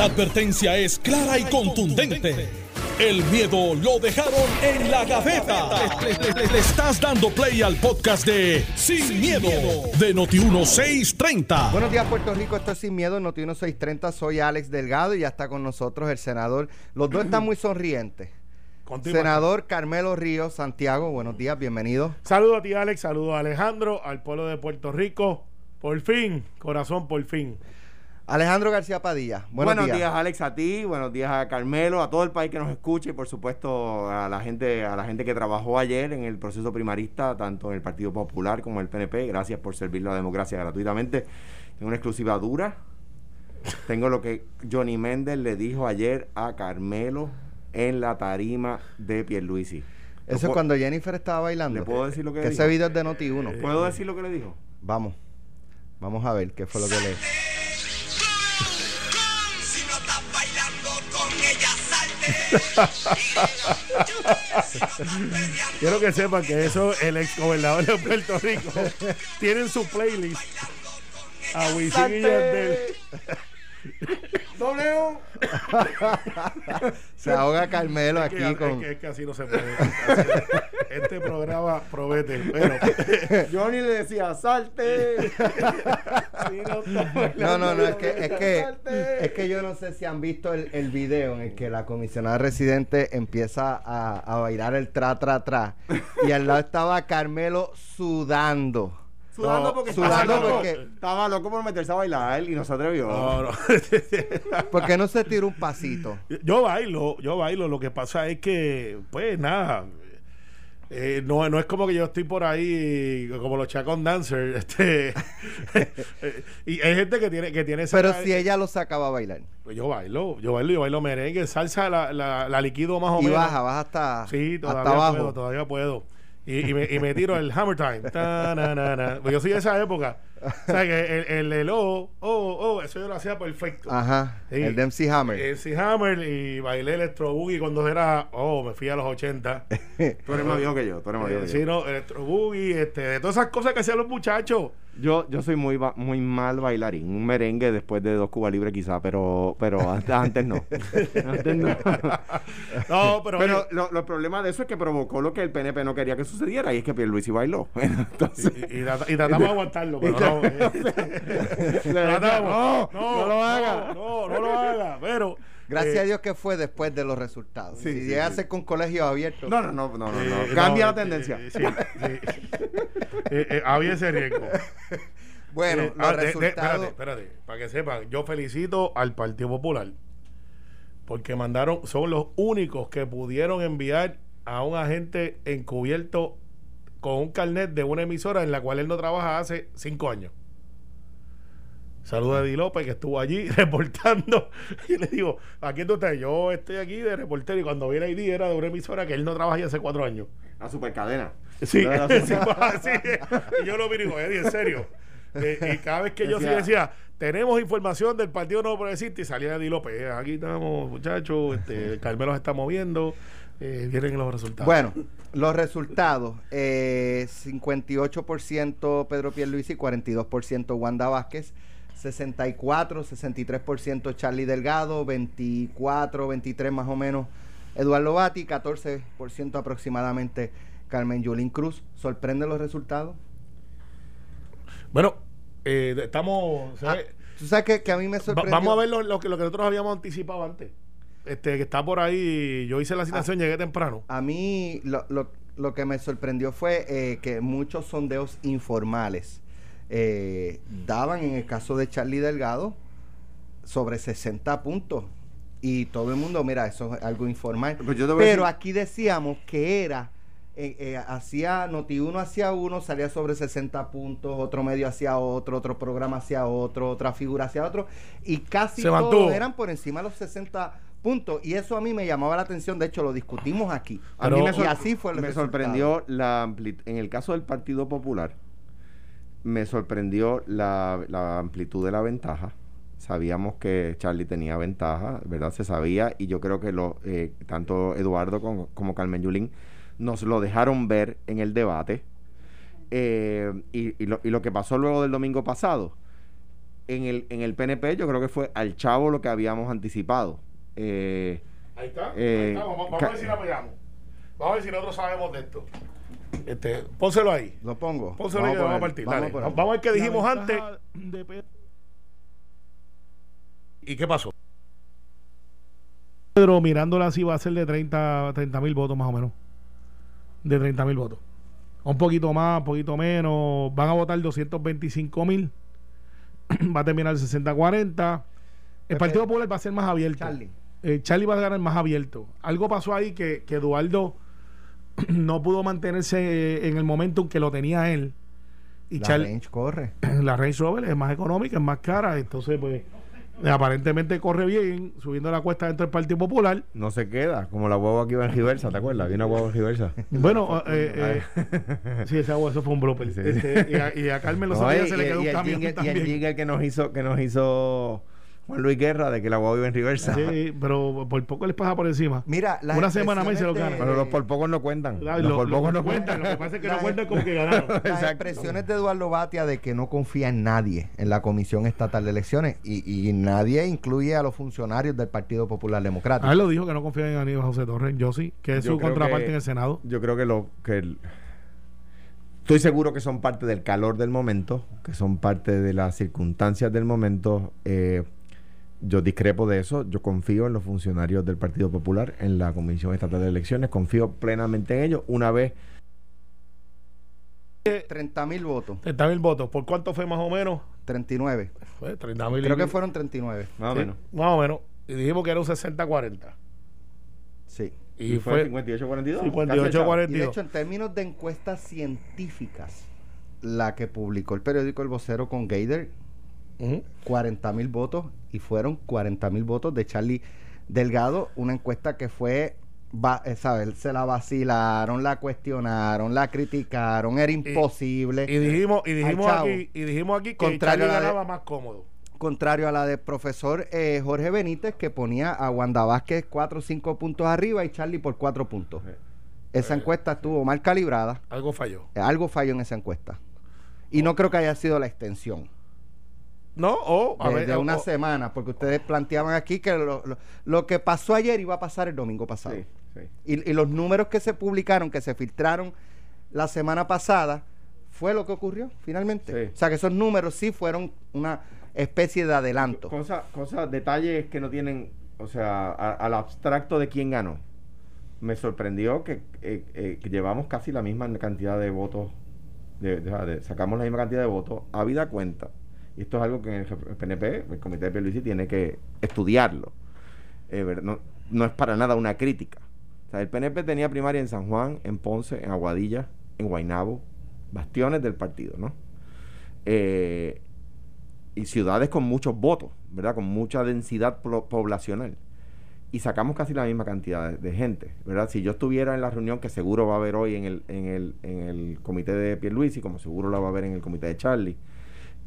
La advertencia es clara y contundente. El miedo lo dejaron en la gaveta. Le, le- le- le estás dando play al podcast de Sin, miedo, de Noti1630. Buenos días, Puerto Rico. Esto es Sin Miedo, en Noti 1630. Soy Alex Delgado y ya está con nosotros el senador. Los dos están muy sonrientes. Senador Carmelo Ríos Santiago, buenos días, bienvenido. Saludos a ti, Alex. Saludos a Alejandro, al pueblo de Puerto Rico. Por fin, corazón, por fin. Alejandro García Padilla, buenos, Buenos, días. días. Alex, a ti, buenos días a Carmelo, a todo el país que nos escuche y por supuesto a la gente, a la gente que trabajó ayer en el proceso primarista, tanto en el Partido Popular como en el PNP. Gracias por servir la democracia gratuitamente. En una exclusiva dura. Tengo lo que Johnny Méndez le dijo ayer a Carmelo en la tarima de Pierluisi. Eso ¿Lo es cuando Jennifer estaba bailando. ¿Le puedo decir lo que Que dijo? ese video es de Noti 1. ¿Puedo decir lo que le dijo? Vamos, vamos a ver qué fue lo que le... Quiero que sepan que eso, el ex gobernador de Puerto Rico, tienen su playlist a Wisin y Yandel. ¡W! Se ahoga Carmelo Es que- aquí es con... que, es que así no se puede. Este programa promete. Pero, Johnny le decía, salte. No, no, no, es que, es que, es que yo no sé si han visto el, el video en el que la comisionada residente empieza a, a bailar el tra, tra, tra. Y al lado estaba Carmelo sudando. Sudando No, porque sudando estaba loco. porque- Estaba loco por meterse a bailar y no se atrevió. no, no. ¿Por qué no se tira un pasito? Yo bailo, yo bailo. Lo que pasa es que, pues nada. eh, no, no es como que yo estoy por ahí como los Chacon Dancers. Este, y hay gente que tiene, que tiene esa- Pero si ella lo sacaba a bailar. Pues yo bailo, yo bailo, yo bailo merengue, salsa, la, la, la liquido más o Y menos. baja, baja hasta, Sí, todavía hasta abajo. puedo, todavía puedo. Y, y me, y me tiro el hammer time. Ta, na, na, na. Pues yo soy de esa época. O sea, que el, el, el oh, oh, oh, eso yo lo hacía perfecto. Ajá, Sí. el Dempsey Hammer. El MC Hammer y bailé Electro Boogie cuando era, oh, me fui a los 80. Tú eres más viejo que yo, tú eres más viejo Eh, que sí, yo. no, Electro Boogie, este, de todas esas cosas que hacían los muchachos. Yo, yo soy muy, muy mal bailarín. Un merengue después de dos Cuba Libre quizá, pero, pero antes, antes no. Antes no. No, pero, Pero lo, lo problema de eso es que provocó lo que el PNP no quería que sucediera y es que Pierluisi bailó. Entonces, y, y y tratamos de aguantarlo, pero no. eh, tratamos. decía, no, no lo haga. No, no, lo haga. Pero. Gracias eh, a Dios que fue después de los resultados. Sí, si sí, llega a sí. ser con colegios abiertos. No, no, no, no, no, no. eh, Cambia no, la eh, tendencia. eh, sí, sí. Eh, eh, había ese riesgo. Bueno, Eh, los ah, de- de- resultados. espérate, espérate, para que sepan, yo felicito al Partido Popular porque mandaron, son los únicos que pudieron enviar a un agente encubierto con un carnet de una emisora en la cual él no trabaja hace cinco años. Saludos a Eddie López que estuvo allí reportando y le digo, ¿a quién tú estás? Yo estoy aquí de reportero y cuando viene ID era de una emisora que él no trabaja hace cuatro años. La supercadena. Sí, La- sí, sí. Y yo lo vi y digo, Eddie, en serio. Eh, y cada vez que yo sí Decía- decía, tenemos información del Partido Nuevo Progresista y salía Eddie López, "Eh, aquí estamos, muchachos, este, Carmelo se está moviendo, eh, vienen los resultados. Bueno, los resultados. Eh, 58% Pedro Pierluisi, 42% Wanda Vázquez, 64, 63% Charlie Delgado, 24, 23 más o menos Eduardo Bati, 14% aproximadamente Carmen Yulín Cruz. ¿Sorprende los resultados? Bueno, eh, estamos... Ah. Tú sabes que, que a mí me Va- sorprendió. vamos a ver lo, lo que, lo que nosotros habíamos anticipado antes. Este, que está por ahí, yo hice la asignación, llegué temprano. A mí lo, lo- lo que me sorprendió fue eh, que muchos sondeos informales eh, daban en el caso de Charlie Delgado sobre 60 puntos. Y todo el mundo, mira, eso es algo informal. Pues Pero aquí decíamos que era, eh, eh, hacía, Noti uno hacía uno, salía sobre 60 puntos, otro medio hacía otro, otro programa hacía otro, otra figura hacía otro. Y casi Se todos mantuvo. eran por encima de los 60 puntos. Y eso a mí me llamaba la atención. De hecho, lo discutimos aquí. A mí me, y así fue el me resultado. sorprendió la en el caso del Partido Popular me sorprendió la, la amplitud de la ventaja sabíamos que Charlie tenía ventaja verdad se sabía y yo creo que lo eh, tanto Eduardo como, como Carmen Yulín nos lo dejaron ver en el debate Eh, y, y lo, y lo que pasó luego del domingo pasado en el, en el PNP yo creo que fue al chavo lo que habíamos anticipado. Eh, Ahí está. Eh, ahí está. Vamos, vamos a ver si la pegamos. Vamos a ver si nosotros sabemos de esto. Este, pónselo ahí. Lo pongo. Pónselo ahí que vamos a partir. Dale. poner. Vamos, a ver qué dijimos antes. de ¿Y qué pasó? Pedro mirándola así va a ser de 30 mil votos más o menos. De 30 mil votos. Un poquito más, un poquito menos. Van a votar 225 mil. va a terminar 60-40. El. Partido Popular va a ser más abierto. Charlie. Eh, Charlie va a ganar más abierto. Algo pasó ahí que, que Eduardo no pudo mantenerse eh, en el momento en que lo tenía él. Y La range corre. la Range Rover es más económica, es más cara, entonces pues aparentemente corre bien, subiendo la cuesta dentro del Partido Popular. no se queda, como la huevo aquí va en reversa, ¿te acuerdas? Había una huevo en reversa. Bueno, eh, eh, sí, ese agua, eso fue un blooper. Sí. Este, y, a, y a Carmen los No, días y, se le quedó y un camión jingle, y el jingle que nos hizo, que nos hizo Juan Luis Guerra de que la huevo iba en reversa. Sí, pero por poco les pasa por encima. Mira, las Una semana más y se lo expresiones gana. de- Pero los por pocos no cuentan. Los lo- por lo pocos no cuentan, cuentan. Lo que pasa es que La- no cuentan como que ganaron. Las Exacto. expresiones de Eduardo Batia de que no confía en nadie en la Comisión Estatal de Elecciones y, y nadie incluye a los funcionarios del Partido Popular Democrático. A él lo dijo que no confía en Aníbal José Torres, yo sí, que es Yo su contraparte que- en el Senado. Yo creo que lo que el- estoy seguro que son parte del calor del momento, que son parte de las circunstancias del momento. Eh, yo discrepo de eso. Yo confío en los funcionarios del Partido Popular, en la Comisión Estatal de Elecciones. Confío plenamente en ellos. Una vez 30 mil votos, 30 mil votos. ¿Por cuánto fue más o menos? 39. Fue 30 mil. Creo que fueron 39. más o Sí, menos. Más o menos. Y dijimos que era un 60-40. Sí. Y, fue fue 58 42. 58 Y de 42. hecho, en términos de encuestas científicas, la que publicó el periódico El Vocero con Gator, Ujú. 40 mil votos y fueron 40 mil votos de Charlie Delgado, una encuesta que fue, va, eh, ¿sabes? Se la vacilaron, la cuestionaron, la criticaron, era imposible. Y dijimos, y dijimos aquí, y dijimos aquí que Contrario Charlie a la de- ganaba más cómodo. Contrario a la del profesor eh, Jorge Benítez, que ponía a Wanda Vázquez 4 o 5 puntos arriba y Charlie por 4 puntos. Esa encuesta estuvo mal calibrada. Algo falló. Eh, Algo falló en esa encuesta. Y no creo que haya sido la extensión. No, o a de, ver, de o- una o- semana, porque ustedes planteaban aquí que lo, lo- lo que pasó ayer iba a pasar el domingo pasado. Sí, sí. Y, y los números que se publicaron, que se filtraron la semana pasada, fue lo que ocurrió finalmente. Sí. O sea que esos números sí fueron una especie de adelanto. Cosas, cosas, detalles que no tienen, o sea, a- al abstracto de quién ganó. Me sorprendió que, eh, eh, que llevamos casi la misma cantidad de votos, de- de- de- sacamos la misma cantidad de votos, habida cuenta. Y esto es algo que el PNP, el Comité de Pierluisi, tiene que estudiarlo. Eh, no, no es para nada una crítica. O sea, el PNP tenía primaria en San Juan, en Ponce, en Aguadilla, en Guaynabo, bastiones del partido, ¿no? Eh, y ciudades con muchos votos, ¿verdad? Con mucha densidad poblacional. Y sacamos casi la misma cantidad de, de gente, ¿verdad? Si yo estuviera en la reunión que seguro va a haber hoy en el, en el, en el comité de Pierluisi, como seguro la va a haber en el comité de Charlie,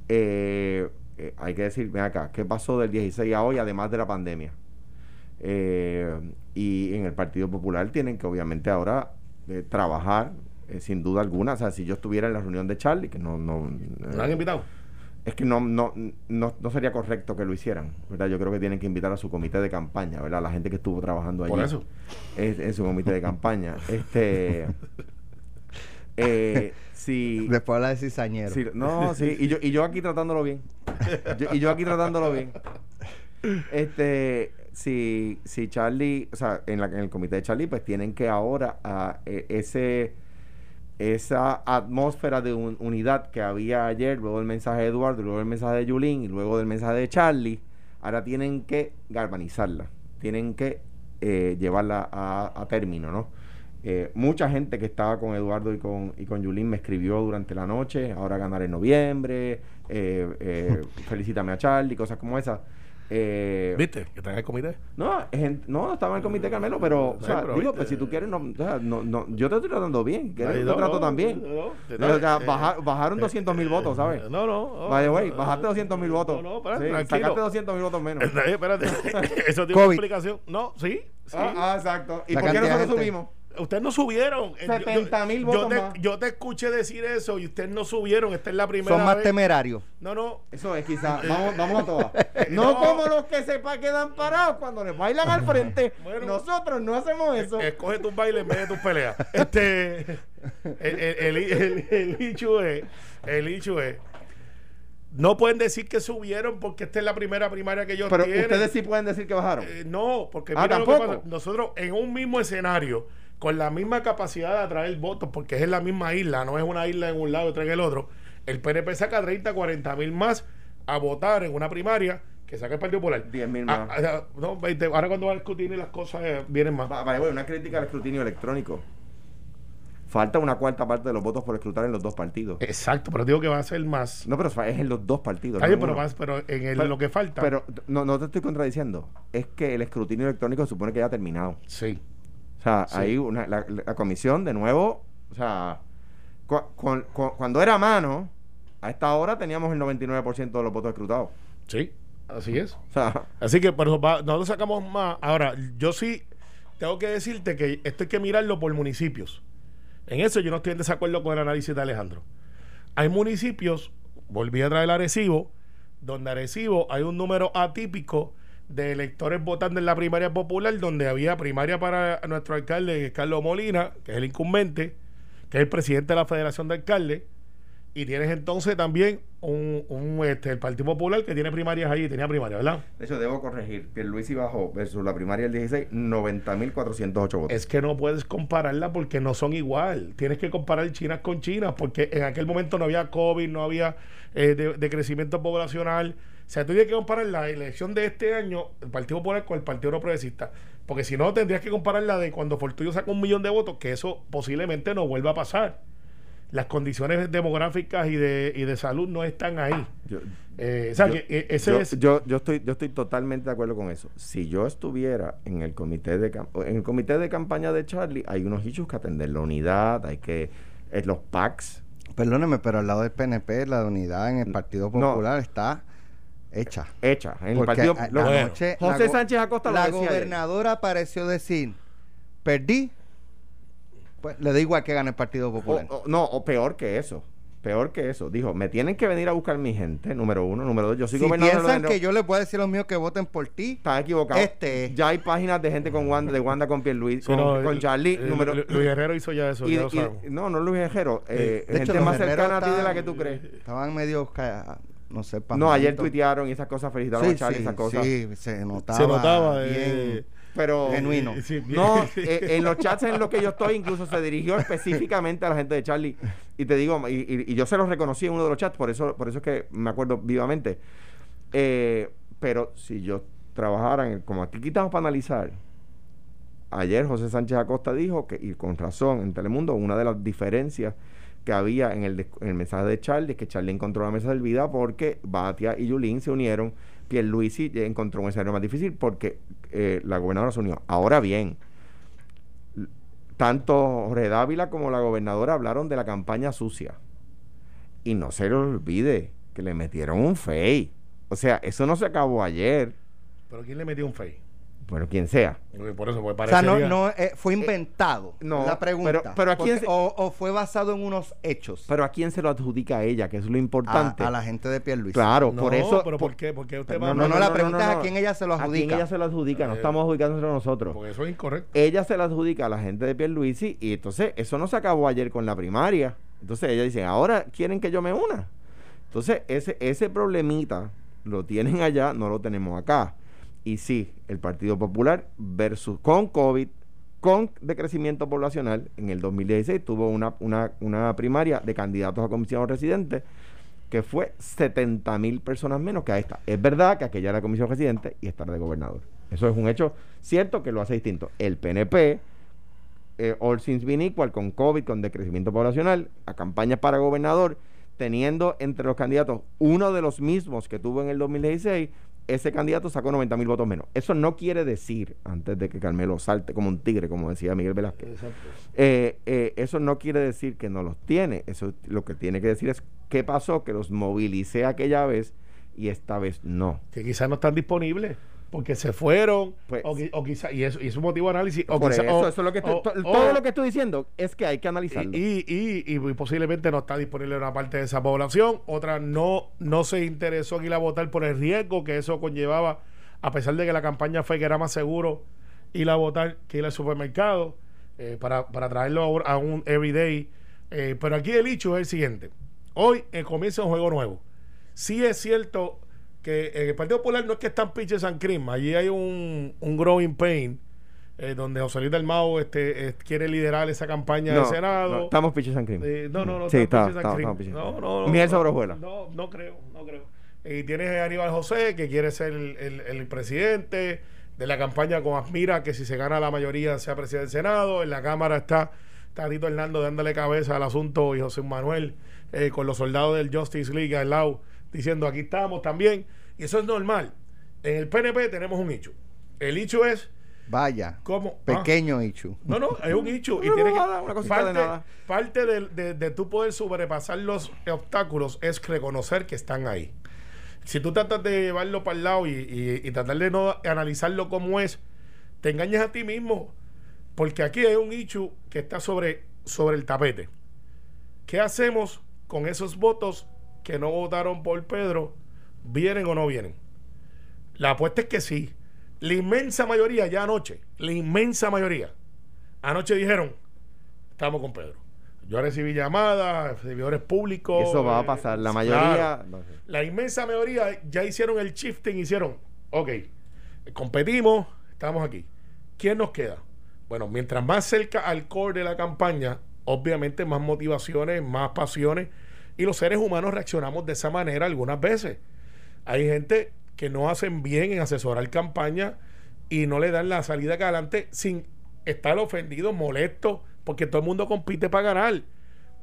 eh, eh, hay que decir, ven acá, ¿qué pasó del 16 a hoy, además de la pandemia? Eh, y en el Partido Popular tienen que obviamente ahora eh, trabajar, eh, sin duda alguna. O sea, si yo estuviera en la reunión de Charlie, que no... no ¿Lo han invitado? es que no, no, no, no sería correcto que lo hicieran, ¿verdad? Yo creo que tienen que invitar a su comité de campaña, ¿verdad? La gente que estuvo trabajando allí. Por eso. Es- en su comité de campaña. Este... eh, si... Después habla de cizañero. No, sí, y yo, y yo aquí tratándolo bien. Yo- y yo aquí tratándolo bien. Este, si, si Charlie, o sea, en, la, en el comité de Charlie, pues tienen que ahora a, e- ese esa atmósfera de un- unidad que había ayer, luego el mensaje de Eduardo, luego el mensaje de Yulín y luego del mensaje de Charlie, ahora tienen que galvanizarla, tienen que eh, llevarla a, a término, ¿no? Eh, mucha gente que estaba con Eduardo y con, y con Yulín me escribió durante la noche, ahora ganar en noviembre, eh, eh, felicítame a Charlie, cosas como esas. Eh, ¿Viste? Que está en el comité. no, gente- no, no estaba en el comité Carmelo, pero, o sea, pero digo, pues si tú quieres, no, o sea, no, no, yo te estoy tratando bien, que te trato no, también. no, no, te- Pero, o sea, eh, baja- bajaron 200 mil votos, ¿sabes? No, no. By the way, bajaste 200 mil votos. No, no, espérate, Sí, tranquilo. sacaste 200 mil votos menos. Eh, Espérate. Eso tiene una explicación. No, sí. sí. Ah, ah, exacto. ¿Y La por qué nosotros subimos? Ustedes no subieron. Eh, yo- 70.000 yo- votos yo te, más. yo te escuché decir eso y ustedes no subieron. Esta es la primera Son más vez. temerarios. No, no. Eso es quizás. Vamos, vamos a todas. No, No. como los que sepa quedan parados cuando les bailan al frente. Bueno. Nosotros no hacemos eso. Escoge tus bailes en vez de tus peleas. Este, el, el, el, el- hecho es, el hecho es, no pueden decir que subieron porque esta es la primera primaria que ellos Pero tienen. ustedes sí pueden decir que bajaron. Eh, no, porque Ah, mira lo que ¿tampoco? pasa. Nosotros en un mismo escenario, con la misma capacidad de atraer votos, porque es en la misma isla, no es una isla en un lado y otra en el otro, el PNP saca 30, 40 mil más a votar en una primaria que saca el Partido Popular. 10.000 Ah, más. ah, no, 20, ahora cuando va discutir y las cosas eh, vienen más. Va- Vale, bueno, una crítica al escrutinio electrónico. Falta una cuarta parte de los votos por escrutar en los dos partidos. Exacto, pero digo que va a ser más. No, pero es en los dos partidos. Está no bien, en pero, más, pero en el- Pero- lo que falta. Pero no, no te estoy contradiciendo. Es que el escrutinio electrónico supone que ya ha terminado. sí. O sea, Sí. ahí una, la, la comisión, de nuevo, o sea, cu- cuando era mano, a esta hora teníamos el 99% de los votos escrutados. Sí, así es. O sea, Así que pero nosotros sacamos más. Ahora, yo sí tengo que decirte que esto hay que mirarlo por municipios. En eso yo no estoy en desacuerdo con el análisis de Alejandro. Hay municipios, volví a traer Arecibo, donde Arecibo hay un número atípico de electores votando en la primaria popular, donde había primaria para nuestro alcalde, Carlos Molina, que es el incumbente, que es el presidente de la Federación de Alcaldes, y tienes entonces también un, un, este, el Partido Popular que tiene primarias allí, tenía primaria, ¿verdad? de hecho, debo corregir. Pierluisi bajó versus la primaria del 16, 90.408 votos. Es que no puedes compararla porque no son igual. Tienes que comparar chinas con chinas porque en aquel momento no había COVID, no había eh, de, de crecimiento poblacional. O sea, tú tienes que comparar la elección de este año, el Partido Popular con el Partido No Progresista. Porque si no, tendrías que comparar la de cuando Fortuyo sacó un millón de votos, que eso posiblemente no vuelva a pasar. Las condiciones demográficas y de, y de salud no están ahí. Yo, Eh, o sea, yo- que ese yo, es... yo, yo estoy, yo estoy totalmente de acuerdo con eso. Si yo estuviera en el comité de en el comité de campaña de Charlie, hay unos issues que atender, la unidad, hay que eh, los PACs, Perdóneme, pero al lado del PNP, la unidad en el Partido No. Popular está hecha. hecha en el partido a- lo- la Bueno. noche- José Sánchez Acosta lo La decía ayer. gobernadora pareció decir, perdí, pues le da igual que gane el Partido Popular. o- no, o peor que eso. Peor que eso. Dijo, me tienen que venir a buscar mi gente, número uno. Número dos, yo soy si gobernador piensan que yo les voy a decir a los míos que voten por ti, Está equivocado. Este es. Ya hay páginas de gente con Wanda, de Wanda con Pierluis, Sí, con, no, con Charlie. número, Luis Herrero hizo ya eso, y- ya lo y- no, no Luis Herrero. eh, de gente hecho, más cercana a ti de la que tú crees. estaban medio, ca- no sé, No, ayer tuitearon y esas cosas, felicitaron Sí, a Charlie, sí, esas cosas. sí, se notaba, Se notaba, bien. eh, Pero Genuino. Sí, bien. no, eh, en los chats en los que yo estoy, incluso se dirigió específicamente a la gente de Charlie. Y te digo, y, y- y yo se los reconocí en uno de los chats, por eso, por eso es que me acuerdo vivamente. Eh, pero si yo trabajara en, como aquí quitamos para analizar, ayer José Sánchez Acosta dijo que, y con razón, en Telemundo, una de las diferencias que había en el, en el mensaje de Charlie que Charlie encontró la mesa del vida porque Batia y Yulín se unieron. Pierluisi encontró un escenario más difícil porque eh, la gobernadora se unió. Ahora bien, tanto Jorge Dávila como la gobernadora hablaron de la campaña sucia. Y no se le olvide que le metieron un fey. O sea, eso no se acabó ayer. Pero ¿quién le metió un fake? Bueno, quien sea. Por eso, pues O sea, no, no eh, fue inventado. no, la pregunta. pero- pero ¿a quién Porque- se- o, o fue basado en unos hechos. Pero ¿a quién se lo adjudica a ella? Que es lo importante. a la gente de Pierluisi. Claro, No, por eso. pero por- ¿por qué? Porque usted No, va No, no, la no, pregunta no, es a quién ella se lo ¿A quién adjudica. ella se lo adjudica? No Eh, estamos adjudicándoselo nosotros. Porque eso es incorrecto. ella se la adjudica a la gente de Pierluisi y entonces eso no se acabó ayer con la primaria. Entonces ella dice, ahora quieren que yo me una. Entonces ese, ese problemita lo tienen allá, no lo tenemos acá. Y sí, el Partido Popular versus con COVID, con decrecimiento poblacional, en el 2016 tuvo una, una, una primaria de candidatos a comisionado residente que fue 70 mil personas menos que a esta. Es verdad que aquella era comisión residente y esta era de gobernador. Eso es un hecho cierto que lo hace distinto. El PNP, eh, all things being equal, con COVID, con decrecimiento poblacional, a campañas para gobernador, teniendo entre los candidatos uno de los mismos que tuvo en el 2016, ese candidato sacó 90 mil votos menos. Eso no quiere decir, antes de que Carmelo salte como un tigre, como decía Miguel Velázquez, eh, eh, eso no quiere decir que no los tiene. Eso lo que tiene que decir es qué pasó, que los movilicé aquella vez y esta vez no. Que quizás no están disponibles. Porque se fueron, Pues- o, qui- o quizá, y eso, y es un motivo de análisis, o Por quizá- eso, o- eso es lo que estoy- o- todo lo que estoy diciendo es que hay que analizarlo. y, y, y- y posiblemente no está disponible una parte de esa población, otra no, no se interesó en ir a votar por el riesgo que eso conllevaba, a pesar de que la campaña fue que era más seguro ir a votar que ir al supermercado eh, para, para traerlo a un, a un everyday. Eh, pero aquí el hecho es el siguiente. Hoy eh, comienza un juego nuevo. Sí es cierto que en el Partido Popular no es que están pitches and cream, allí hay un, un growing pain eh, donde José Luis del Mao este, eh, quiere liderar esa campaña No, del Senado. no, estamos piches and cream. Eh, no, no, no. Sí, está está- Pitches Pitches No, no, no. Sobre hojuelas. No, no creo, no creo. Y tienes a Aníbal José, que quiere ser el, el- el presidente de la campaña con Aspira, que si se gana la mayoría sea presidente del Senado. En la Cámara está Tadito Hernando dándole cabeza al asunto y José Manuel eh, con los soldados del Justice League al lado diciendo aquí estamos también. Y eso es normal. En el PNP tenemos un hecho. El hecho es Vaya. cómo... ah, Pequeño Ichu. no, no, es un hecho. y No, tiene no, que, nada, una parte de nada. parte de, de, de tú poder sobrepasar los obstáculos es reconocer que están ahí. Si tú tratas de llevarlo para el lado y, y- y tratar de no analizarlo como es, te engañas a ti mismo. Porque aquí hay un hecho que está sobre, sobre el tapete. ¿Qué hacemos con esos votos que no votaron por Pedro? ¿Vienen o no vienen? La apuesta es que sí. La inmensa mayoría, ya anoche, la inmensa mayoría, anoche dijeron, estamos con Pedro. Yo recibí llamadas, servidores públicos. Eso va a eh, pasar. La mayoría. La inmensa mayoría ya hicieron el shifting, hicieron, ok, competimos, estamos aquí. ¿Quién nos queda? Bueno, mientras más cerca al core de la campaña, obviamente más motivaciones, más pasiones, y los seres humanos reaccionamos de esa manera algunas veces. Hay gente que no hacen bien en asesorar campaña y no le dan la salida que adelante sin estar ofendido, molesto, porque todo el mundo compite para ganar.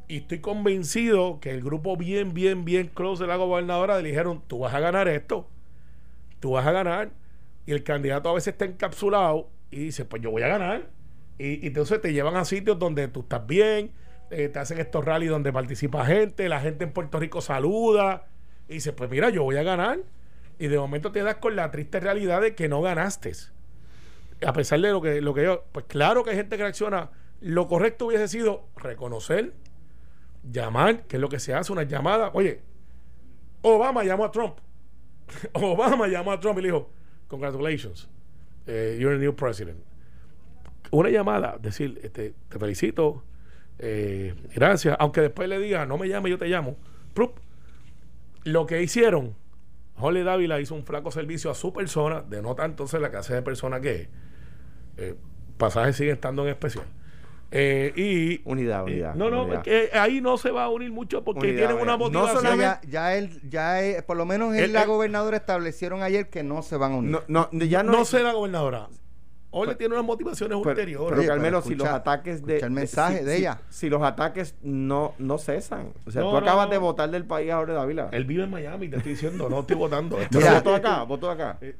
Y estoy convencido que el grupo bien, bien, bien close de la gobernadora le dijeron, tú vas a ganar esto, tú vas a ganar. Y el candidato a veces está encapsulado y dice, pues yo voy a ganar. Y, y entonces te llevan a sitios donde tú estás bien, eh, te hacen estos rallies donde participa gente, la gente en Puerto Rico saluda y dice, pues mira, yo voy a ganar. Y de momento te das con la triste realidad de que no ganaste. A pesar de lo que, lo que yo, pues claro que hay gente que reacciona. Lo correcto hubiese sido reconocer, llamar, que es lo que se hace, una llamada. Oye, Obama llamó a Trump. Obama llamó a Trump y le dijo, congratulations, eh, you're the new president. Una llamada, decir, este, te felicito, eh, gracias, aunque después le diga, no me llame, yo te llamo. Prup. Lo que hicieron, Holly Dávila hizo un flaco servicio a su persona, de nota entonces la clase de persona que es. Eh, pasajes siguen estando en especial. Eh, y Unidad, eh, unidad. no, no, unidad. que ahí no se va a unir mucho porque Unidad, tienen una unidad. No motivación. No, solamente- ya, ya él, ya él- por lo menos en Él- la gobernadora establecieron ayer que no se van a unir. No, no, ya no, no es- sé la gobernadora. Ole Pero- tiene unas motivaciones Pero, ulteriores. pero Carmelo, pero si los escucha- ataques de. escucha el mensaje si- de si- ella. Si los ataques no, no cesan. O sea, No, tú acabas no. de votar del país ahora, Dávila. Él vive en Miami, te estoy diciendo, no estoy votando. Pero Mira. votó acá, votó acá. Eh,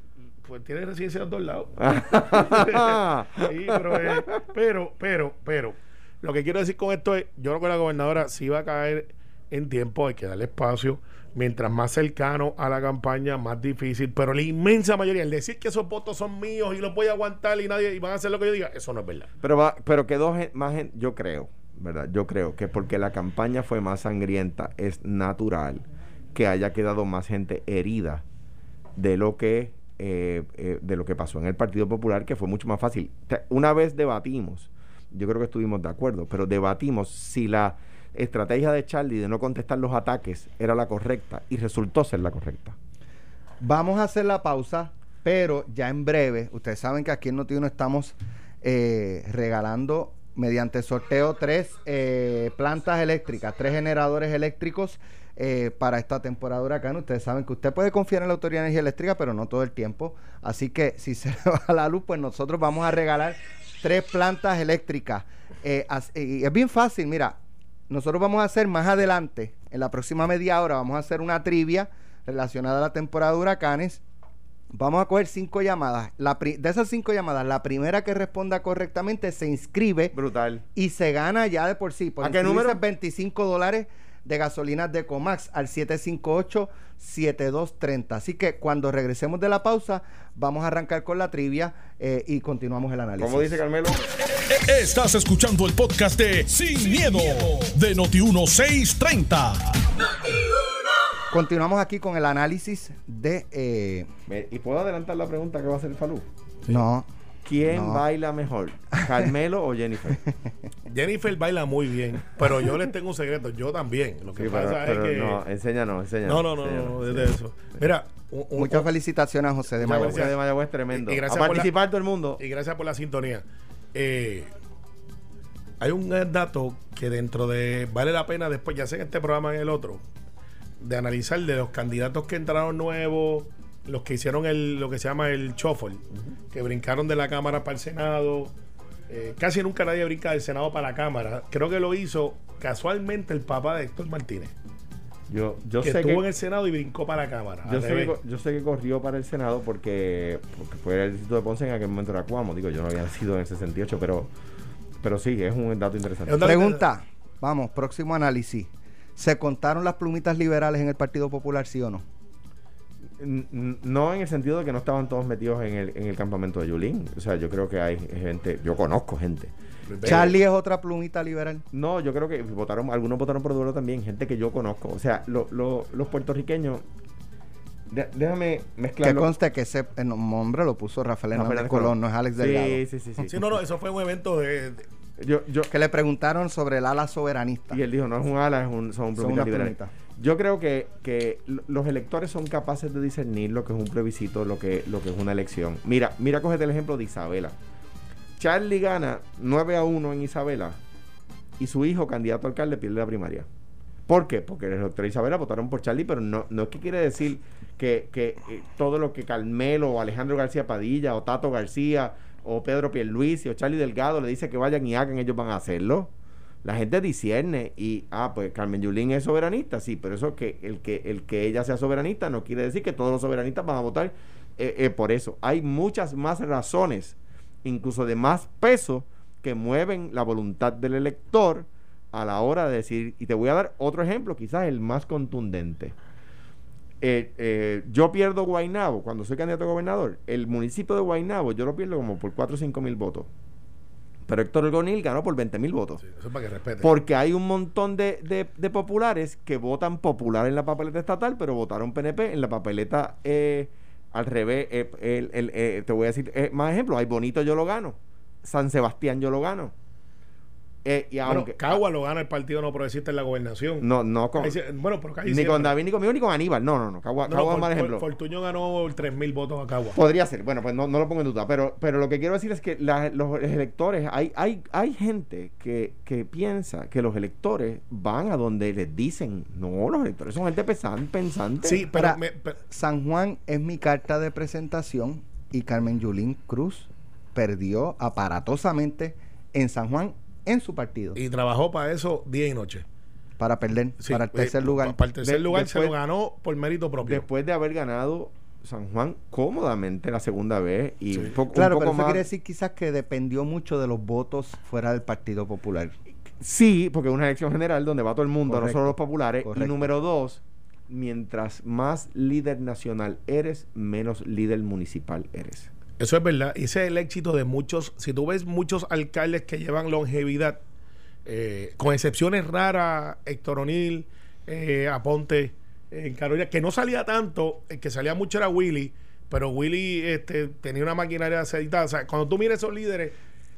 pues tiene residencia en dos lados. Sí, pero, eh, pero, pero, pero, lo que quiero decir con esto es, yo creo que la gobernadora sí va a caer en tiempo, hay que darle espacio. Mientras más cercano a la campaña, más difícil. Pero la inmensa mayoría, el decir que esos votos son míos y los voy a aguantar y nadie y van a hacer lo que yo diga, eso no es verdad. Pero, va, pero quedó más gente, yo creo, ¿verdad? Yo creo que porque la campaña fue más sangrienta, es natural que haya quedado más gente herida de lo que eh, eh, de lo que pasó en el Partido Popular, que fue mucho más fácil. Una vez debatimos, yo creo que estuvimos de acuerdo, pero debatimos si la estrategia de Charlie de no contestar los ataques era la correcta y resultó ser la correcta. Vamos a hacer la pausa, pero ya en breve, ustedes saben que aquí en Notiuno estamos eh, regalando mediante sorteo tres eh, plantas eléctricas, tres generadores eléctricos eh, para esta temporada huracán. Ustedes saben que usted puede confiar en la Autoridad de Energía Eléctrica, pero no todo el tiempo. Así que si se le va la luz, pues nosotros vamos a regalar tres plantas eléctricas. Es bien fácil, mira, nosotros vamos a hacer más adelante, en la próxima media hora, vamos a hacer una trivia relacionada a la temporada de huracanes. Vamos a coger cinco llamadas. La pri- de esas cinco llamadas, la primera que responda correctamente se inscribe Brutal. y se gana ya de por sí. Por ¿A qué número? 25 dólares de gasolinas de Comax al 758-7230. Así que cuando regresemos de la pausa, vamos a arrancar con la trivia eh, y continuamos el análisis. Como dice Carmelo, Estás escuchando el podcast de Sin, miedo, de Noti1630. Continuamos aquí con el análisis de... eh, ¿y puedo adelantar la pregunta que va a hacer Falú? No, ¿Quién No. baila mejor? ¿Carmelo o Jennifer? Jennifer baila muy bien, pero yo les tengo un secreto, yo también. Lo que Sí, pero, pasa pero es que. no, enséñanos, enséñanos. no, no, no, enséñanos, no, de enséñanos. eso. Mira, un- un- muchas un- felicitaciones a José de Mayagüez. José de Mayagüez tremendo. Y gracias a la- participar todo el mundo. y gracias por la sintonía. Eh, hay un dato que dentro de. Vale la pena después, ya sea en este programa en el otro, de analizar de los candidatos que entraron nuevos, los que hicieron el, lo que se llama el shuffle, que brincaron de la Cámara para el Senado. Eh, casi nunca nadie brinca del Senado para la Cámara. Creo que lo hizo casualmente el papá de Héctor Martínez, Yo, yo que sé estuvo que en el Senado y brincó para la Cámara. Yo sé, que, yo sé que corrió para el Senado porque, porque fue el distrito de Ponce en aquel momento era Cuamo. Digo, yo no había nacido en el 68, pero, pero sí, es un dato interesante. Pregunta, vamos, próximo análisis. ¿Se contaron las plumitas liberales en el Partido Popular, sí o no? No en el sentido de que no estaban todos metidos en el, en el campamento de Yulín. O sea, yo creo que hay gente, yo conozco gente. Charlie es otra plumita liberal. No, yo creo que votaron, algunos votaron por Duelo también, gente que yo conozco. O sea, lo- lo- los puertorriqueños, de- déjame Que mezclarlo. conste que ese eh, nombre lo puso Rafael Rafael Hernández Colón. Colón, no es Alex Delgado. Sí, sí, sí, sí. Sí, no, no, eso fue un evento de. de- Yo, yo, Que le preguntaron sobre el ala soberanista. y él dijo, no es un ala, es un, son plumitas liberales. plumitas. Yo creo que, que los electores son capaces de discernir lo que es un plebiscito, lo que, lo que es una elección. Mira, mira, cógete el ejemplo de Isabela. Charlie gana 9 a 1 en Isabela y su hijo, candidato a alcalde, pierde la primaria. ¿Por qué? Porque los electores de Isabela votaron por Charlie, pero no, no es que quiere decir que, que, eh, todo lo que Carmelo o Alejandro García Padilla o Tato García o Pedro Pierluisi o Charlie Delgado le dice que vayan y hagan, ellos van a hacerlo. La gente discierne y, ah, pues Carmen Yulín es soberanista, sí, pero eso que el que el que ella sea soberanista no quiere decir que todos los soberanistas van a votar eh, eh, por eso. Hay muchas más razones, incluso de más peso, que mueven la voluntad del elector a la hora de decir, y te voy a dar otro ejemplo, quizás el más contundente. Eh, yo pierdo Guainabo cuando soy candidato a gobernador. El municipio de Guainabo yo lo pierdo como por 4 o 5 mil votos. Pero Héctor Gonil ganó por 20 mil votos. Sí, eso es para que respeten. Porque hay un montón de, de- de populares que votan popular en la papeleta estatal, pero votaron PNP en la papeleta eh, al revés. eh, el- el- eh, te voy a decir eh, más ejemplos. Hay Bonito, yo lo gano. San Sebastián, yo lo gano. Eh, y Bueno, aunque. Cagua lo gana el Partido No Progresista en la gobernación. No, no con. Ahí bueno, pero ahí Ni siempre- con David, ni conmigo, ni con Aníbal. No, no, no. Cagua, No, Cagua no, es un mal ejemplo. For- Fortuño ganó 3.000 votos a Cagua. Podría ser, bueno, pues no, no lo pongo en duda, pero, pero lo que quiero decir es que la- los electores, hay, hay, hay gente que, que piensa que los electores van a donde les dicen, no, los electores son gente pesan- pensante. Sí, pero, me- San Juan es mi carta de presentación y Carmen Yulín Cruz perdió aparatosamente en San Juan en su partido y trabajó para eso día y noche. para perder, Sí, para el eh, tercer lugar. pa- Para el tercer De- lugar se lo ganó por mérito propio. Después de haber ganado San Juan cómodamente la segunda vez y Sí. un poco, un Claro, poco pero eso más- quiere decir quizás que dependió mucho de los votos fuera del Partido Popular. Sí, porque es una elección general donde va todo el mundo, Correcto. no solo los populares. Correcto. Y número dos, mientras más líder nacional eres, menos líder municipal eres. Eso es verdad. Y ese es el éxito de muchos. Si tú ves muchos alcaldes que llevan longevidad, eh, con excepciones raras, Héctor O'Neill, eh, Aponte, eh, en Carolina, que no salía tanto, el que salía mucho era Willy, pero Willy este, tenía una maquinaria aceitada. O sea, cuando tú miras esos líderes,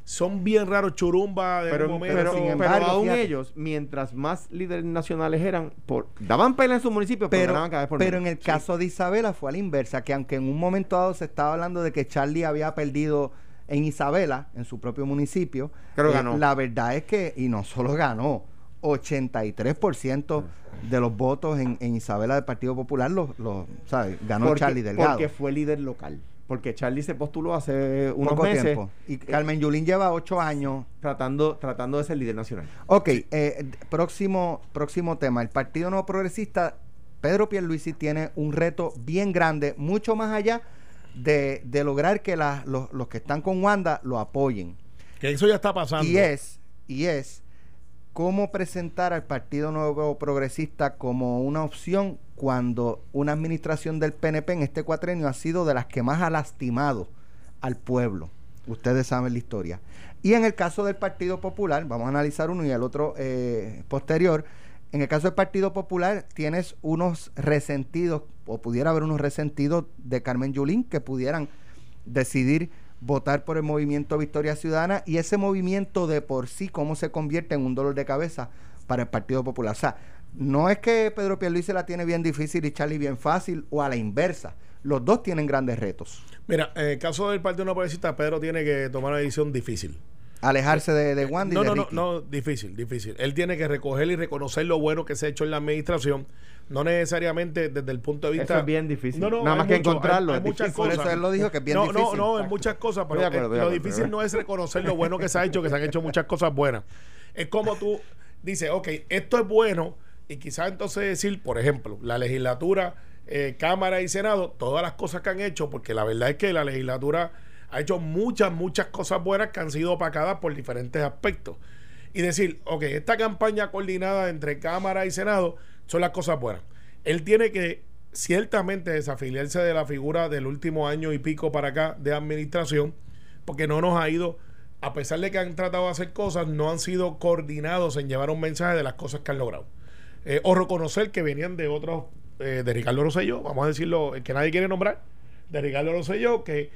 son bien raros, churumba de Pero, momento. pero, sin pero embargo, aún fíjate. ellos, mientras más líderes nacionales eran, por, daban pena en sus municipios, pero, Pero, ganaban cada vez por pero en el caso de Isabela fue a la inversa, que aunque en un momento dado se estaba hablando de que Charlie había perdido en Isabela, en su propio municipio, Pero eh, ganó. la verdad es que, y no solo ganó, 83% de los votos en, en Isabela del Partido Popular los, los ¿sabes? ganó porque, Charlie Delgado. Porque fue líder local. Porque Charlie se postuló hace unos Poco meses tiempo. Y Carmen Yulín lleva ocho años. tratando, tratando de ser líder nacional. Ok, eh, próximo, próximo tema. El Partido No Progresista, Pedro Pierluisi tiene un reto bien grande, mucho más allá de, de lograr que la- los, los que están con Wanda lo apoyen. que eso ya está pasando. Y es, y es cómo presentar al Partido Nuevo Progresista como una opción cuando una administración del PNP en este cuatrenio ha sido de las que más ha lastimado al pueblo. Ustedes saben la historia. Y en el caso del Partido Popular, vamos a analizar uno y el otro eh, posterior. En el caso del Partido Popular, tienes unos resentidos, o pudiera haber unos resentidos de Carmen Yulín que pudieran decidir votar por el movimiento Victoria Ciudadana y ese movimiento de por sí, cómo se convierte en un dolor de cabeza para el Partido Popular. O sea, no es que Pedro Pierluisi la tiene bien difícil y Charlie bien fácil, o a la inversa. Los dos tienen grandes retos. Mira, en el caso del Partido No Progresista, Pedro tiene que tomar una decisión difícil. Alejarse de, de Wanda no, y de no, no, Ricky. no, difícil, difícil. Él tiene que recoger y reconocer lo bueno que se ha hecho en la administración, no necesariamente desde el punto de vista. Eso es bien difícil. No, no, Nada más que encontrarlo. hay- muchas difícil. Por cosas. eso él lo dijo que es bien no, difícil. no, no, en muchas cosas, pero acuerdo, eh, lo difícil no es reconocer lo bueno que se ha hecho, que se han hecho muchas cosas buenas. Es como tú dices, ok, esto es bueno, y quizás entonces decir, por ejemplo, la legislatura, eh, Cámara y Senado, todas las cosas que han hecho, porque la verdad es que la legislatura ha hecho muchas, muchas cosas buenas que han sido opacadas por diferentes aspectos. Y decir, ok, esta campaña coordinada entre Cámara y Senado son las cosas buenas. Él tiene que ciertamente desafiliarse de la figura del último año y pico para acá de administración, porque no nos ha ido, a pesar de que han tratado de hacer cosas, no han sido coordinados en llevar un mensaje de las cosas que han logrado. Eh, o reconocer que venían de otros, eh, de Ricardo Rosselló, vamos a decirlo, el que nadie quiere nombrar, de Ricardo Rosselló, que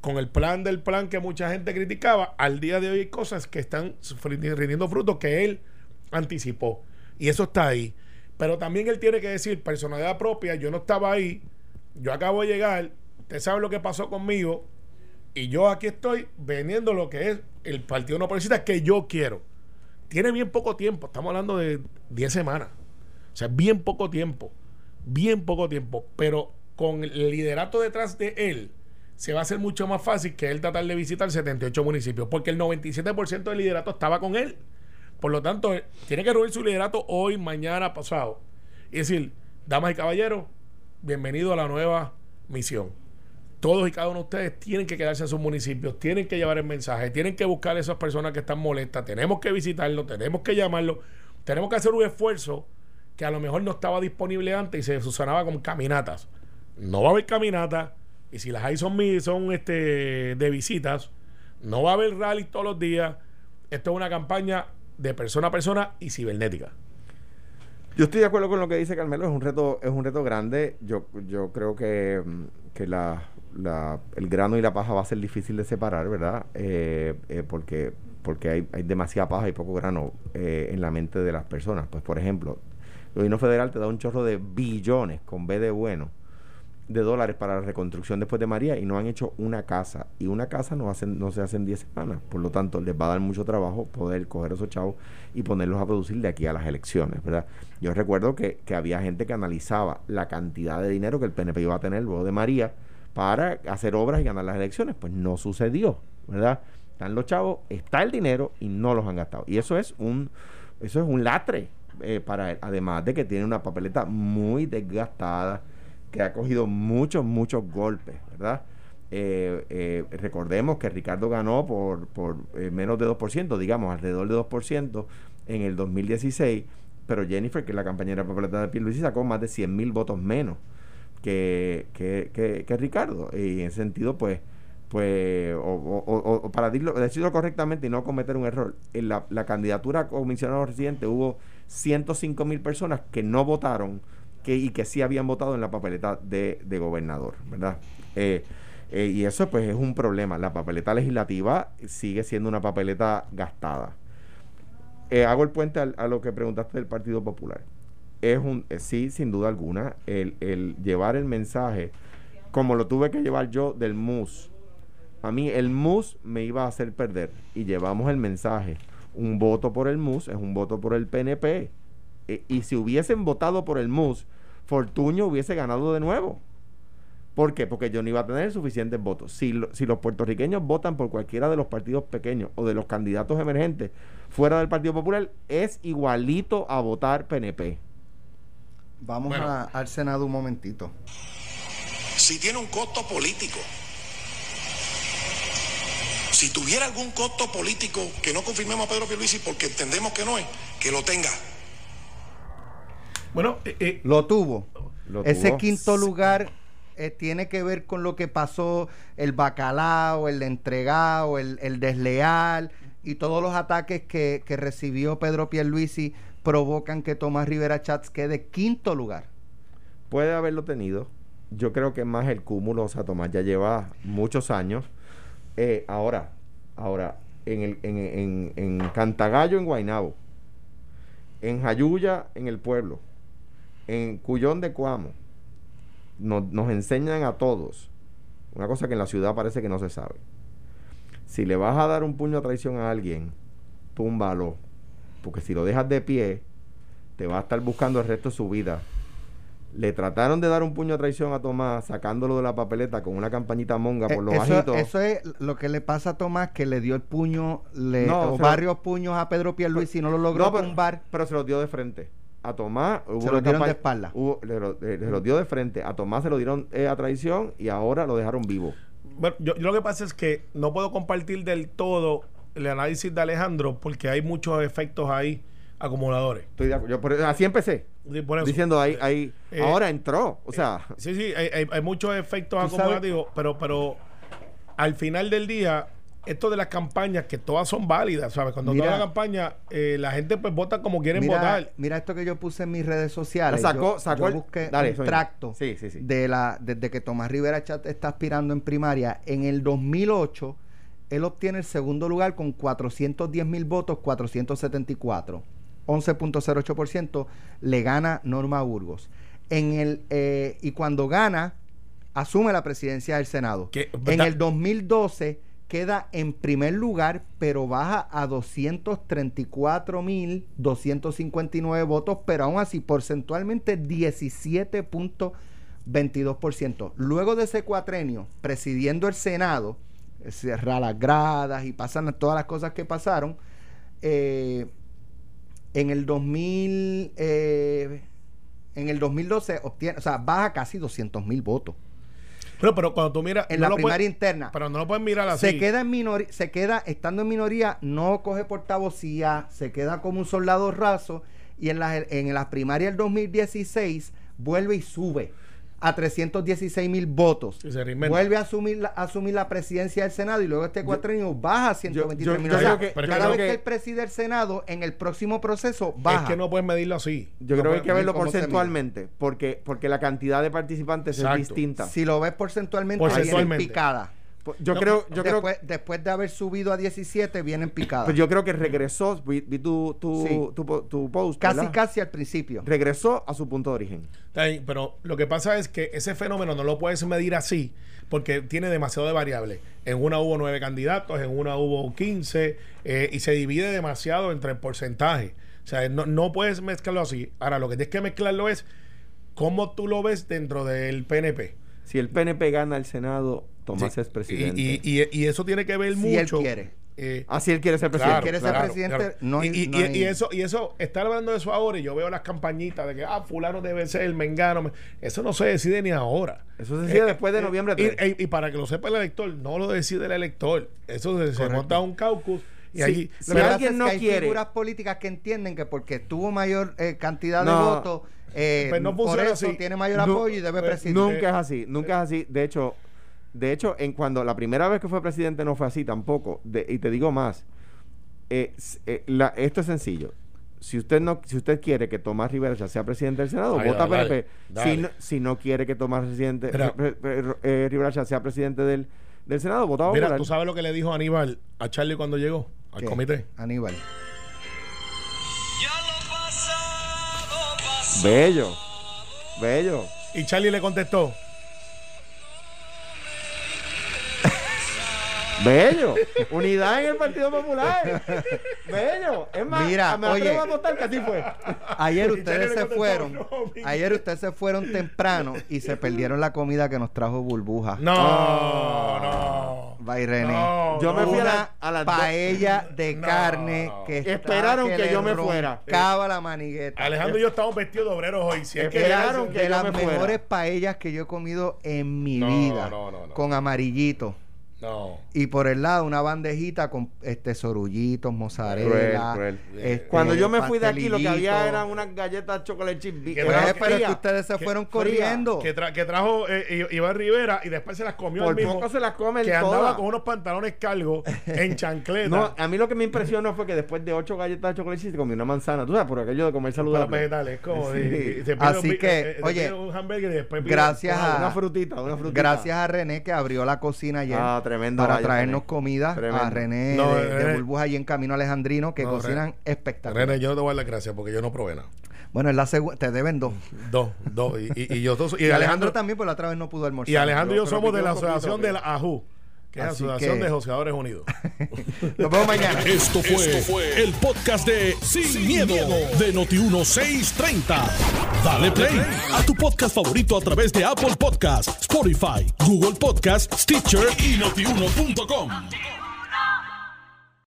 con el plan del plan que mucha gente criticaba, al día de hoy hay cosas que están rindiendo frutos que él anticipó. Y eso está ahí. Pero también él tiene que decir, personalidad propia, yo no estaba ahí, yo acabo de llegar, usted sabe lo que pasó conmigo, y yo aquí estoy vendiendo lo que es el Partido No Progresista que yo quiero. Tiene bien poco tiempo, estamos hablando de 10 semanas. O sea, bien poco tiempo. Bien poco tiempo. Pero con el liderato detrás de él, se va a hacer mucho más fácil que él tratar de visitar 78 municipios. Porque el 97% del liderato estaba con él. Por lo tanto, eh, tiene que reunir su liderato hoy, mañana, pasado. Y decir, damas y caballeros, bienvenido a la nueva misión. Todos y cada uno de ustedes tienen que quedarse en sus municipios, tienen que llevar el mensaje, tienen que buscar a esas personas que están molestas, tenemos que visitarlo, tenemos que llamarlo, tenemos que hacer un esfuerzo que a lo mejor no estaba disponible antes y se susanaba con caminatas. No va a haber caminatas, y si las hay son, son este, de visitas, no va a haber rally todos los días. Esto es una campaña de persona a persona y cibernética. Yo estoy de acuerdo con lo que dice Carmelo, es un reto, es un reto grande. Yo, yo creo que, mm, que la, la- el grano y la paja va a ser difícil de separar, ¿verdad? Eh, eh, porque porque hay, hay demasiada paja y poco grano eh, en la mente de las personas. Pues, por ejemplo, el gobierno federal te da un chorro de billones, con B de bueno, de dólares para la reconstrucción después de María y no han hecho una casa. Y una casa no, hacen, no se hace en 10 semanas. Por lo tanto, les va a dar mucho trabajo poder coger esos chavos y ponerlos a producir de aquí a las elecciones, ¿verdad? Yo recuerdo que, había gente que analizaba la cantidad de dinero que el PNP iba a tener luego de María para hacer obras y ganar las elecciones. Pues no sucedió, ¿verdad? Están los chavos, está el dinero y no los han gastado. Y eso es un, eso es un latre eh, para él. Además de que tiene una papeleta muy desgastada, que ha cogido muchos, muchos golpes, ¿verdad? Eh, eh, recordemos que Ricardo ganó por, por menos de 2%, digamos, alrededor de 2% en el 2016, pero Jennifer, que es la compañera papeleta de Pierluisi, sacó más de 100 mil votos menos que, que, que, que Ricardo. Y en ese sentido, pues, pues o- o- o para decirlo, decirlo correctamente y no cometer un error, en la, la candidatura a comisionado residente hubo 105 mil personas que no votaron que, y que sí habían votado en la papeleta de, de gobernador, ¿verdad? Eh, eh, y eso pues es un problema. La papeleta legislativa sigue siendo una papeleta gastada. Eh, hago el puente a, lo que preguntaste del Partido Popular. Es un, sí, sin duda alguna, el, el llevar el mensaje, como lo tuve que llevar yo del MUS. A mí el MUS me iba a hacer perder y llevamos el mensaje. Un voto por el MUS es un voto por el PNP. Eh, y si hubiesen votado por el MUS, Fortuño hubiese ganado de nuevo. ¿Por qué? Porque yo no iba a tener suficientes votos. Si, lo- si los puertorriqueños votan por cualquiera de los partidos pequeños o de los candidatos emergentes fuera del Partido Popular, es igualito a votar PNP. Vamos Bueno. a- al Senado un momentito. si tiene un costo político. Si tuviera algún costo político que no confirmemos a Pedro Pierluisi porque entendemos que no es, que lo tenga. Bueno, eh, eh, Lo tuvo. Lo Ese tuvo. quinto lugar eh, tiene que ver con lo que pasó, el bacalao, el entregado, el, el desleal y todos los ataques que, que recibió Pedro Pierluisi provocan que Tomás Rivera Chats quede quinto lugar. Puede haberlo tenido. Yo creo que es más el cúmulo. O sea, Tomás ya lleva muchos años. Eh, ahora, ahora, en, el, en, en, en Cantagallo, en Guainabo, en Jayuya, en el pueblo, en Cuyón de Cuamo, nos, enseñan a todos una cosa que en la ciudad parece que no se sabe. Si le vas a dar un puño a traición a alguien, túmbalo. Porque si lo dejas de pie, te va a estar buscando el resto de su vida. Le trataron de dar un puño a traición a Tomás, sacándolo de la papeleta con una campañita monga por lo Eh, eso, bajito. eso es lo que le pasa a Tomás, que le dio el puño, le, No, o lo- varios puños a Pedro Pierluisi y no lo logró No, pero, tumbar. pero se los dio de frente. A Tomás hubo Se los dieron de espalda. hubo- le, lo- le- le los dio de frente. A Tomás se lo dieron eh, a traición y ahora lo dejaron vivo. bueno, yo, yo lo que pasa es que no puedo compartir del todo el análisis de Alejandro porque hay muchos efectos ahí acumuladores. Estoy de acu- yo por- así empecé. Sí, por eso. Diciendo ahí, ahí Eh, ahora entró. O sea, Sí, sí, hay, hay- hay muchos efectos sabes- acumulativos, pero, pero al final del día, esto de las campañas, que todas son válidas, ¿sabes? Cuando Mira- toda la campaña, eh, la gente pues vota como quieren Mira, votar. mira esto que yo puse en mis redes sociales. Sacó- yo, sacó yo busqué Dale, un tracto Sí, sí, sí. de la desde que Tomás Rivera Chat está aspirando en primaria. En el 2008 él obtiene el segundo lugar con 410 mil votos, 474, 11.08%. Le gana Norma Burgos. En el eh, y cuando gana asume la presidencia del Senado. En el 2012 queda en primer lugar, pero baja a 234.259 votos, pero aún así porcentualmente 17.22%. Luego de ese cuatrenio, presidiendo el Senado, cerrar las gradas y pasan todas las cosas que pasaron, eh, en el 2000... eh, en el 2012 obtiene, o sea, baja casi 200 mil votos Pero, pero cuando tú miras. en no la primaria puedes- interna. Pero no lo puedes mirar así. Se queda en minoría, se queda estando en minoría, no coge portavocía, se queda como un soldado raso y en las en las primarias del 2016 vuelve y sube a 316 mil votos. Vuelve a asumir, la, a asumir la presidencia del Senado y luego este cuatrenio baja a 123 mil. O sea, que- cada vez que- que él preside el Senado, en el próximo proceso baja. Es que no puedes medirlo así. yo No creo que hay que verlo porcentualmente. Porque, porque la cantidad de participantes Exacto. es distinta. Si lo ves porcentualmente, Porcentualmente. picada. Yo No, creo, yo creo después, después de haber subido a 17, vienen picadas. Pues yo creo que regresó, vi, vi tu, tu, Sí. tu, po- tu post, casi, ¿verdad? casi al principio. Regresó a su punto de origen. Pero lo que pasa es que ese fenómeno no lo puedes medir así porque tiene demasiado de variables. En una hubo nueve candidatos, en una hubo 15 eh, y se divide demasiado entre el porcentaje. O sea, no, no puedes mezclarlo así. Ahora, lo que tienes que mezclarlo es cómo tú lo ves dentro del PNP. Si el PNP gana el Senado, Tomás Sí. es presidente. Y, y- y- y eso tiene que ver Si él mucho. quiere. eh, ah, si él quiere ser Claro, presidente. quiere ser claro, presidente, claro. no hay- y, y- no y- hay- y eso y eso estar hablando de eso ahora y yo veo las campañitas de que ah fulano debe ser el mengano me- eso no se decide ni ahora Eso se decide después de noviembre y, 3. y- y para que lo sepa el elector no lo decide el elector eso se, se monta un caucus y Sí, allí si Lo que pasa alguien es no que hay quiere- figuras políticas que entienden que porque tuvo mayor eh, cantidad de No. votos, eh, Pues no por eso así. tiene mayor apoyo y debe eh, presidir. Nunca es así, nunca es así. De hecho, de hecho, en cuando la primera vez que fue presidente no fue así tampoco. De- y te digo más, eh, eh, la- esto es sencillo. Si usted no, si usted quiere que Tomás Rivera Chat sea presidente del Senado, Ay, vota dale, PNP. dale. Si no, si no quiere que Tomás presidente, Mira. eh, Rivera Chat sea presidente del, del Senado, vota mira popular. tú sabes lo que le dijo Aníbal a Charlie cuando llegó al ¿Qué? comité Aníbal. Ya lo pasado, pasado. Bello, bello. y Charlie le contestó Bello. Unidad en el Partido Popular. Bello. Es más, Mira, me oye. a votar que así fue. Ayer ustedes se fueron, "No, mi ayer ustedes se fueron temprano y se perdieron la comida que nos trajo Burbuja. no no Va Irene. No, Yo me fui a la- Una a las dos- paella de No, carne no. que Esperaron que yo me fuera. roncaba la manigueta. Alejandro y yo estamos vestidos de obreros hoy si es que Esperaron de que yo las me fuera. mejores paellas que yo he comido en mi No, vida. no, no, no. Con amarillito. No. Y por el lado una bandejita con este sorullitos, mozzarella. Cruel, cruel. este, Cuando yo me fui de aquí, lo que había eran unas galletas chocolate chip. Que trajo- pero es que ustedes se fueron fría, corriendo. Que, tra- que trajo eh, I- Iván Rivera y después se las comió Por él mismo. poco se las come Que andaba con unos pantalones cargos en chancleta. No, a mí lo que me impresionó fue que después de ocho galletas de chocolate chip se comió una manzana. Tú sabes, por aquello de comer para los saludable. vegetales. Es como Sí. de- se Así un que, eh, eh, oye, un hamburger y después gracias a-. Una frutita, una frutita. Gracias a René que abrió la cocina ayer Ah, tremendo para traernos René. comida. Tremendo. A René No, de, de René. Burbuja allí en Camino Alejandrino que No, cocinan René. espectacular. René, yo no te voy a dar las gracias porque yo no probé nada. Bueno, es la segunda, te deben dos. Dos, dos. Y, y, y yo dos- y, Y, Alejandro, Alejandro también, pues la otra vez no pudo almorzar. y Alejandro y yo somos de la asociación de la AJU, que es Así Asociación que- de Joseadores Unidos. Nos vemos mañana. Esto fue, el podcast de Sin, miedo, de Noti1630. Dale play a tu podcast favorito a través de Apple Podcasts, Spotify, Google Podcasts, Stitcher y notiuno.com.